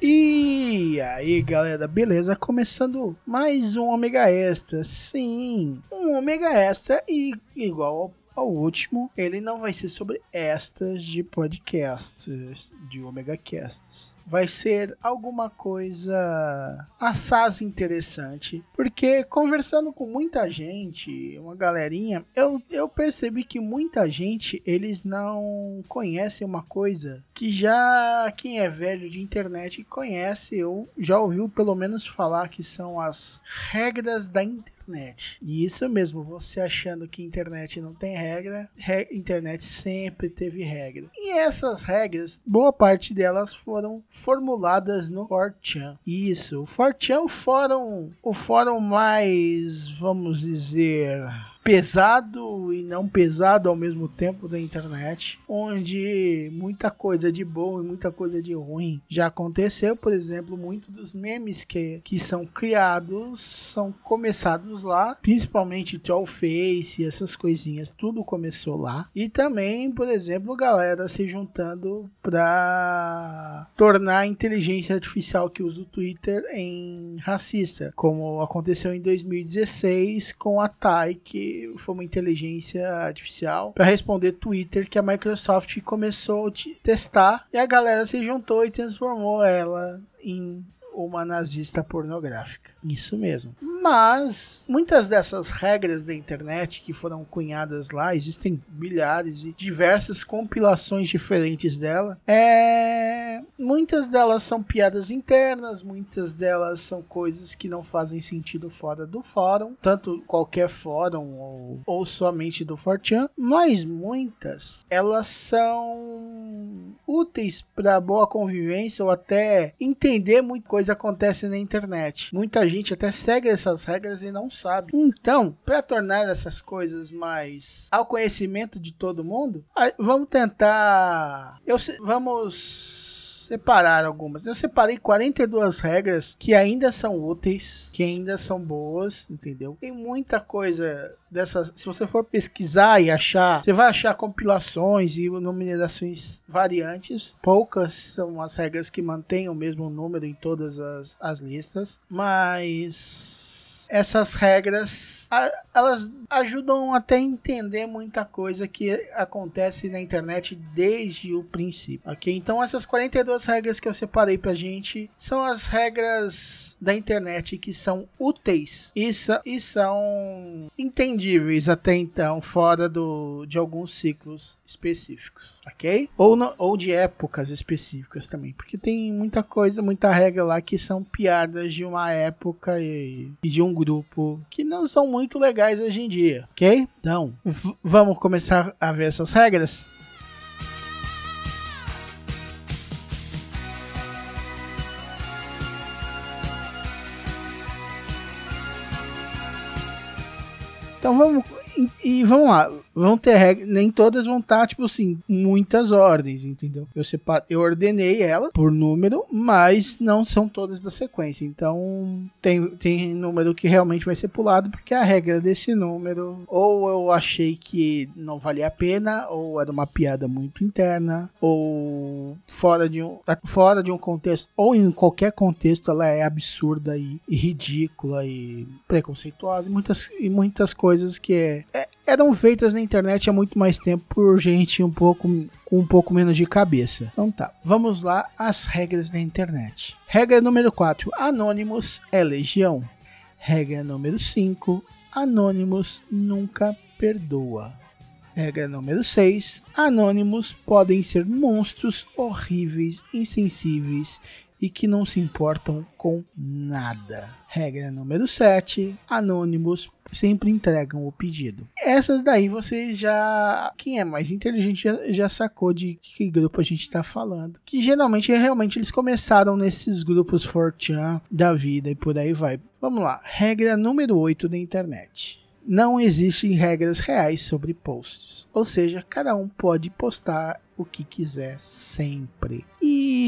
E aí galera, beleza? Começando mais um Ômega Extra. Sim, um Ômega Extra e igual ao último, ele não vai ser sobre estas de podcasts, de Omega Casts vai ser alguma coisa assaz interessante. Porque conversando com muita gente, uma galerinha, eu, eu percebi que muita gente eles não conhecem uma coisa que já quem é velho de internet conhece ou já ouviu pelo menos falar que são as regras da internet internet. E isso mesmo, você achando que internet não tem regra, re internet sempre teve regra. E essas regras, boa parte delas foram formuladas no 4chan. Isso, o 4chan é o fórum, o fórum mais, vamos dizer, pesado e não pesado ao mesmo tempo da internet, onde muita coisa de bom e muita coisa de ruim já aconteceu. Por exemplo, muitos dos memes que, que são criados são começados lá, principalmente Trollface e essas coisinhas, tudo começou lá. E também, por exemplo, galera se juntando para tornar a inteligência artificial que usa o Twitter em racista, como aconteceu em 2016 com a que foi uma inteligência artificial para responder Twitter que a Microsoft começou a testar e a galera se juntou e transformou ela em uma nazista pornográfica. Isso mesmo. Mas muitas dessas regras da internet que foram cunhadas lá, existem milhares e diversas compilações diferentes dela. É... Muitas delas são piadas internas, muitas delas são coisas que não fazem sentido fora do fórum, tanto qualquer fórum ou, ou somente do 4chan, mas muitas elas são úteis para boa convivência ou até entender muita coisa acontece na internet. Muita gente até segue essas regras e não sabe. Então, para tornar essas coisas mais ao conhecimento de todo mundo, vamos tentar. Eu, vamos separar algumas. Eu separei 42 regras que ainda são úteis, que ainda são boas, entendeu? Tem muita coisa dessas. Se você for pesquisar e achar, você vai achar compilações e numerações variantes. Poucas são as regras que mantêm o mesmo número em todas as, as listas, mas essas regras elas ajudam até a entender muita coisa que acontece na internet desde o princípio, ok? Então essas 42 regras que eu separei pra gente são as regras da internet que são úteis e, e são entendíveis até então, fora do, de alguns ciclos específicos, ok? Ou, no, ou de épocas específicas também, porque tem muita coisa, muita regra lá que são piadas de uma época e, e de um grupo que não são muito legais hoje em dia, ok? Então, vamos começar a ver essas regras? Então vamos E, vamos lá, vão ter regras, nem todas vão estar, tá, tipo assim, muitas ordens, entendeu? Eu, separo, eu ordenei ela por número, mas não são todas da sequência. Então, tem, tem número que realmente vai ser pulado, porque a regra desse número, ou eu achei que não valia a pena, ou era uma piada muito interna, ou fora de um, fora de um contexto, ou em qualquer contexto, ela é absurda e, e ridícula e preconceituosa, e muitas, e muitas coisas que é, é, eram feitas na internet há muito mais tempo por gente um pouco com um pouco menos de cabeça. Então tá, vamos lá as regras da internet. Regra número 4: Anônimos é legião. Regra número 5: Anônimos nunca perdoa. Regra número 6: Anônimos podem ser monstros horríveis, insensíveis e que não se importam com nada. Regra número 7: Anônimos sempre entregam o pedido. Essas daí vocês já. Quem é mais inteligente já, já sacou de que grupo a gente está falando. Que geralmente realmente eles começaram nesses grupos Fortran da vida e por aí vai. Vamos lá. Regra número 8 da internet não existem regras reais sobre posts. Ou seja, cada um pode postar o que quiser sempre.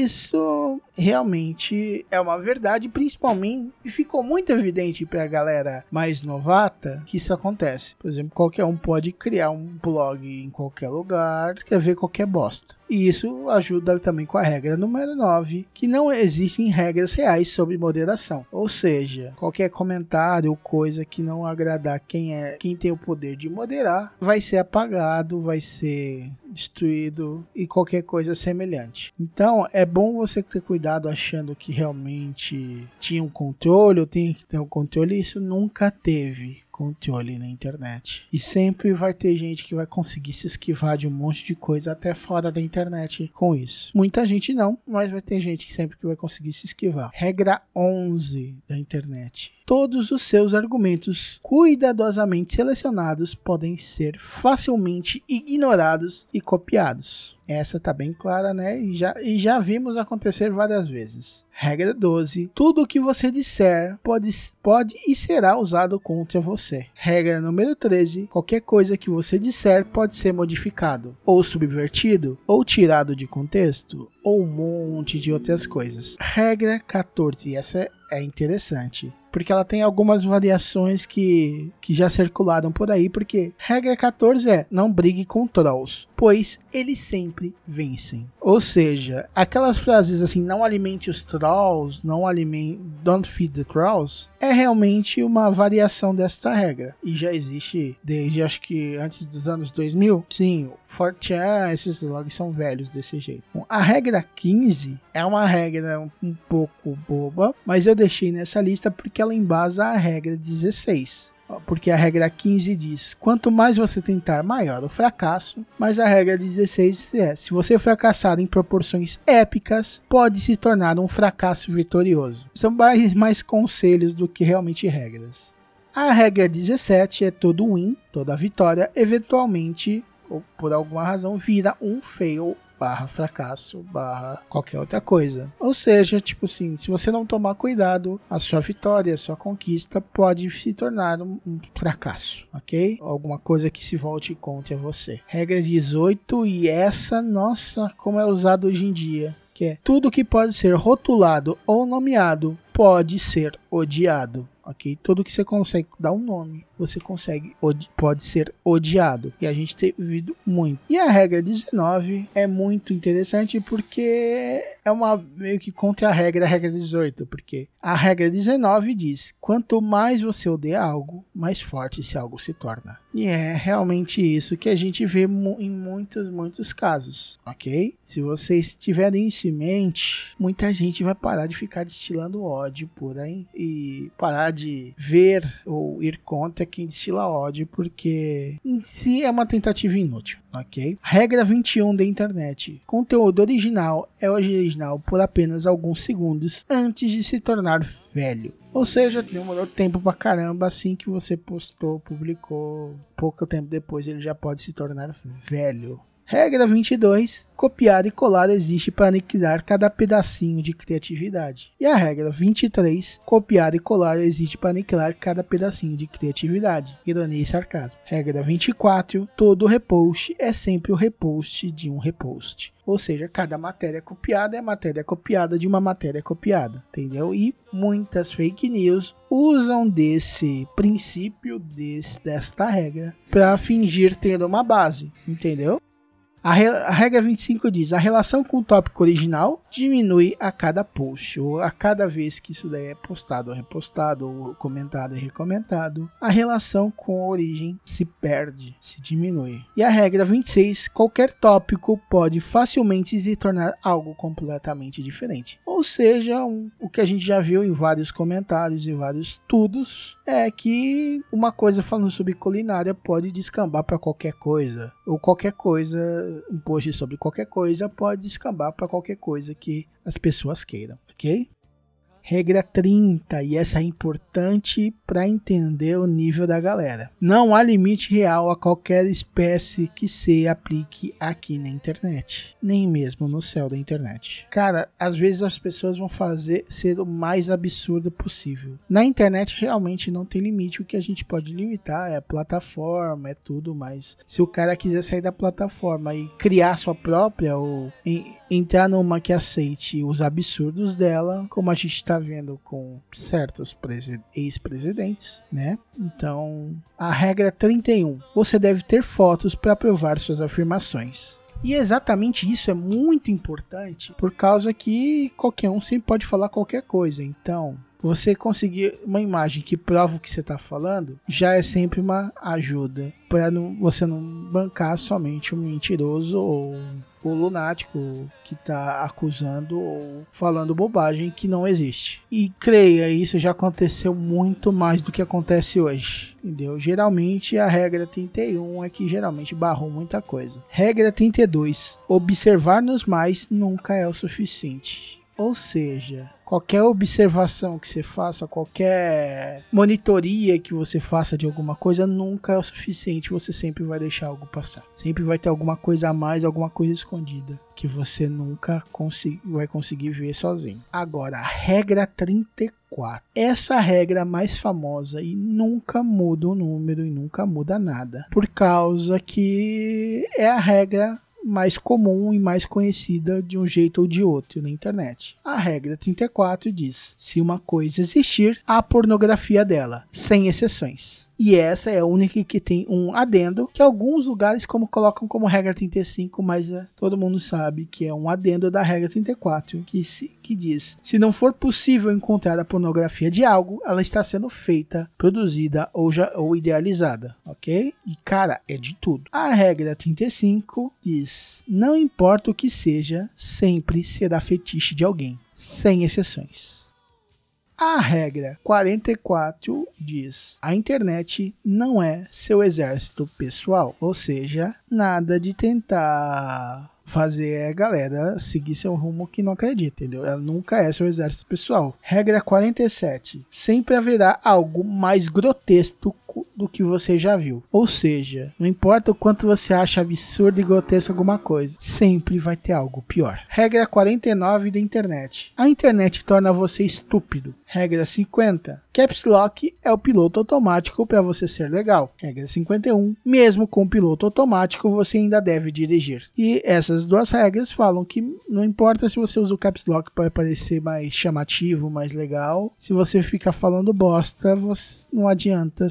Isso realmente é uma verdade, principalmente e ficou muito evidente para a galera mais novata que isso acontece. Por exemplo, qualquer um pode criar um blog em qualquer lugar, escrever qualquer bosta. E isso ajuda também com a regra número 9, que não existem regras reais sobre moderação. Ou seja, qualquer comentário ou coisa que não agradar quem é, quem tem o poder de moderar, vai ser apagado, vai ser destruído e qualquer coisa semelhante. Então é bom você ter cuidado achando que realmente tinha um controle ou tem que ter um controle. Isso nunca teve controle na internet. E sempre vai ter gente que vai conseguir se esquivar de um monte de coisa até fora da internet com isso. Muita gente não, mas vai ter gente que sempre que vai conseguir se esquivar. Regra 11 da internet todos os seus argumentos cuidadosamente selecionados podem ser facilmente ignorados e copiados. Essa tá bem clara, né? E já, e já vimos acontecer várias vezes. Regra 12. Tudo o que você disser pode, pode e será usado contra você. Regra número 13. Qualquer coisa que você disser pode ser modificado, ou subvertido, ou tirado de contexto, ou um monte de outras coisas. Regra 14. Essa é interessante porque ela tem algumas variações que, que já circularam por aí, porque regra 14 é não brigue com trolls, pois eles sempre vencem. Ou seja, aquelas frases assim, não alimente os trolls, não alimente, don't feed the trolls, é realmente uma variação desta regra. E já existe desde acho que antes dos anos 2000. Sim, Fortran, esses logs são velhos desse jeito. Bom, a regra 15 é uma regra um, um pouco boba, mas eu deixei nessa lista porque ela embasa a regra 16 porque a regra 15 diz: quanto mais você tentar, maior o fracasso. Mas a regra 16 é: se você fracassar em proporções épicas, pode se tornar um fracasso vitorioso. São mais, mais conselhos do que realmente regras. A regra 17 é todo win, toda vitória, eventualmente, ou por alguma razão, vira um fail barra fracasso, barra qualquer outra coisa. Ou seja, tipo assim, se você não tomar cuidado, a sua vitória, a sua conquista pode se tornar um, um fracasso, ok? Alguma coisa que se volte contra você. Regra 18 e essa, nossa, como é usado hoje em dia. Que é tudo que pode ser rotulado ou nomeado pode ser odiado ok? Tudo que você consegue dar um nome, você consegue, pode ser odiado. E a gente tem vivido muito. E a regra 19 é muito interessante porque é uma meio que contra a regra, a regra 18, porque a regra 19 diz: quanto mais você odeia algo, mais forte esse algo se torna. E é realmente isso que a gente vê em muitos, muitos casos, ok? Se vocês tiverem isso em mente, muita gente vai parar de ficar destilando ódio por aí e parar de ver ou ir contra quem destila ódio, porque em si é uma tentativa inútil, ok? Regra 21 da internet: conteúdo original é original por apenas alguns segundos antes de se tornar velho. Ou seja, demorou tempo pra caramba assim que você postou, publicou. Pouco tempo depois ele já pode se tornar velho. Regra 22. Copiar e colar existe para aniquilar cada pedacinho de criatividade. E a regra 23. Copiar e colar existe para aniquilar cada pedacinho de criatividade. Ironia e sarcasmo. Regra 24. Todo repost é sempre o repost de um repost. Ou seja, cada matéria copiada é matéria copiada de uma matéria copiada, entendeu? E muitas fake news usam desse princípio, desse, desta regra, para fingir ter uma base, entendeu? A, re a, regra 25 diz: a relação com o tópico original diminui a cada post, ou a cada vez que isso daí é postado ou repostado, ou comentado e recomentado, a relação com a origem se perde, se diminui. E a regra 26: qualquer tópico pode facilmente se tornar algo completamente diferente. Ou seja, um, o que a gente já viu em vários comentários e vários estudos é que uma coisa falando sobre culinária pode descambar para qualquer coisa, ou qualquer coisa um post sobre qualquer coisa pode escambar para qualquer coisa que as pessoas queiram, ok? Regra 30, e essa é importante para entender o nível da galera. Não há limite real a qualquer espécie que se aplique aqui na internet, nem mesmo no céu da internet. Cara, às vezes as pessoas vão fazer ser o mais absurdo possível. Na internet realmente não tem limite, o que a gente pode limitar é plataforma, é tudo, mas se o cara quiser sair da plataforma e criar sua própria ou entrar numa que aceite os absurdos dela, como a gente está vendo com certos ex-presidentes, né? Então, a regra 31. Você deve ter fotos para provar suas afirmações. E exatamente isso é muito importante por causa que qualquer um sempre pode falar qualquer coisa. Então, você conseguir uma imagem que prova o que você está falando já é sempre uma ajuda para você não bancar somente um mentiroso ou o lunático que está acusando ou falando bobagem que não existe. E creia, isso já aconteceu muito mais do que acontece hoje. Entendeu? Geralmente a regra 31 é que geralmente barrou muita coisa. Regra 32: observar-nos mais nunca é o suficiente. Ou seja, qualquer observação que você faça, qualquer monitoria que você faça de alguma coisa nunca é o suficiente, você sempre vai deixar algo passar. Sempre vai ter alguma coisa a mais, alguma coisa escondida que você nunca vai conseguir ver sozinho. Agora, a regra 34. Essa regra mais famosa e nunca muda o número e nunca muda nada, por causa que é a regra mais comum e mais conhecida de um jeito ou de outro na internet. A regra 34 diz: se uma coisa existir, há pornografia dela, sem exceções. E essa é a única que tem um adendo, que alguns lugares como colocam como regra 35, mas é, todo mundo sabe que é um adendo da regra 34, que, se, que diz: se não for possível encontrar a pornografia de algo, ela está sendo feita, produzida ou, já, ou idealizada, ok? E cara, é de tudo. A regra 35 diz: não importa o que seja, sempre será fetiche de alguém, sem exceções. A regra 44 diz: a internet não é seu exército pessoal, ou seja, nada de tentar fazer a galera seguir seu rumo que não acredita, entendeu? Ela nunca é seu exército pessoal. Regra 47. Sempre haverá algo mais grotesco do que você já viu. Ou seja, não importa o quanto você acha absurdo e grotesco alguma coisa, sempre vai ter algo pior. Regra 49 da internet. A internet torna você estúpido. Regra 50. Caps Lock é o piloto automático para você ser legal. Regra 51. Mesmo com piloto automático, você ainda deve dirigir. E essas duas regras falam que não importa se você usa o Caps Lock para parecer mais chamativo, mais legal, se você fica falando bosta, você, não adianta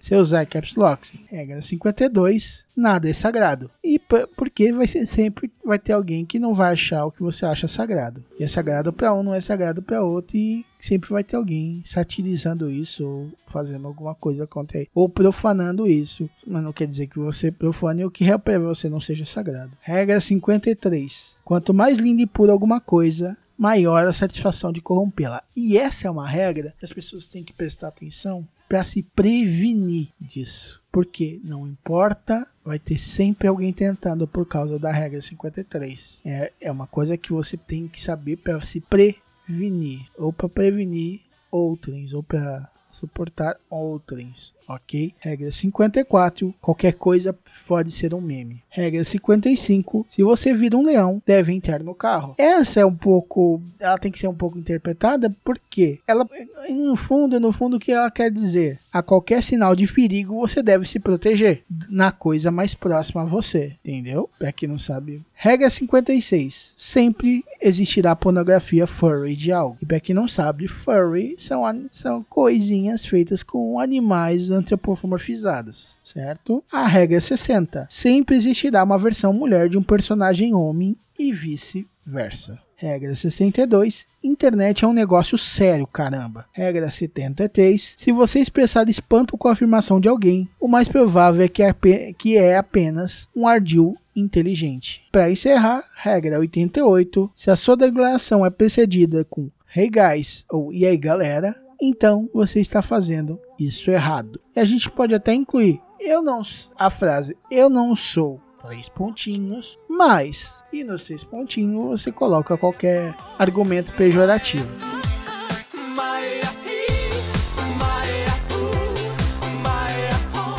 você, usar Caps Lock. Regra 52 nada é sagrado. E porque vai ser sempre vai ter alguém que não vai achar o que você acha sagrado. E é sagrado para um, não é sagrado para outro e sempre vai ter alguém satirizando isso ou fazendo alguma coisa contra ele, ou profanando isso. Mas não quer dizer que você profane o que para você não seja sagrado. Regra 53. Quanto mais linda e pura alguma coisa, maior a satisfação de corrompê-la. E essa é uma regra que as pessoas têm que prestar atenção para se prevenir disso. Porque não importa, vai ter sempre alguém tentando por causa da regra 53. É, é uma coisa que você tem que saber para se prevenir, ou para prevenir outros, ou para suportar outrens, ok? Regra 54, qualquer coisa pode ser um meme. Regra 55, se você vira um leão, deve entrar no carro. Essa é um pouco, ela tem que ser um pouco interpretada porque ela, no fundo, no fundo, o que ela quer dizer? A qualquer sinal de perigo, você deve se proteger na coisa mais próxima a você, entendeu? Pra quem não sabe. Regra 56, sempre existirá pornografia furry de algo. E pra quem não sabe, furry são, são coisinhas feitas com animais antropomorfizados, certo? A regra 60. Sempre existirá uma versão mulher de um personagem homem e vice-versa. Regra 62. Internet é um negócio sério, caramba. Regra 73. Se você expressar espanto com a afirmação de alguém, o mais provável é que é, que é apenas um ardil inteligente. Para encerrar, regra 88. Se a sua declaração é precedida com Hey guys ou E aí galera, então você está fazendo isso errado. E a gente pode até incluir eu não a frase eu não sou três pontinhos, mas e nos seis pontinhos você coloca qualquer argumento pejorativo.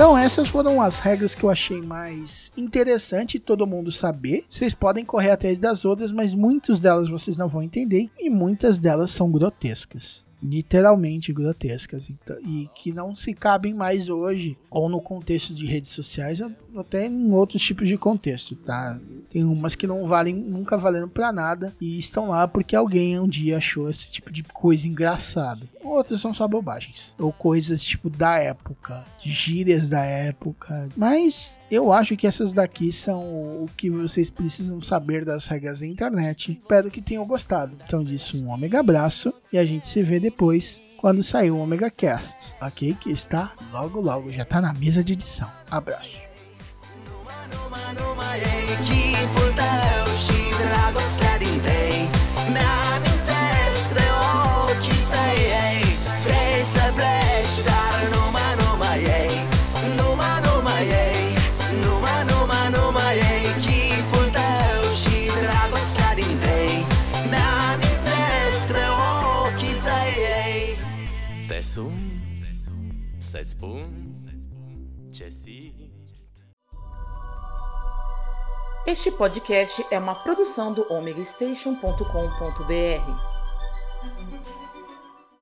Então essas foram as regras que eu achei mais interessante todo mundo saber. Vocês podem correr atrás das outras, mas muitas delas vocês não vão entender e muitas delas são grotescas literalmente grotescas então, e que não se cabem mais hoje ou no contexto de redes sociais ou até em outros tipos de contexto, tá? Tem umas que não valem, nunca valendo para nada e estão lá porque alguém um dia achou esse tipo de coisa engraçado. Outras são só bobagens ou coisas tipo da época, gírias da época. Mas eu acho que essas daqui são o que vocês precisam saber das regras da internet. Espero que tenham gostado. Então disso um ômega abraço e a gente se vê depois quando sair o Omega Cast, ok? Que está logo logo, já está na mesa de edição. Abraço. Setz Este podcast é uma produção do omegastation.com.br.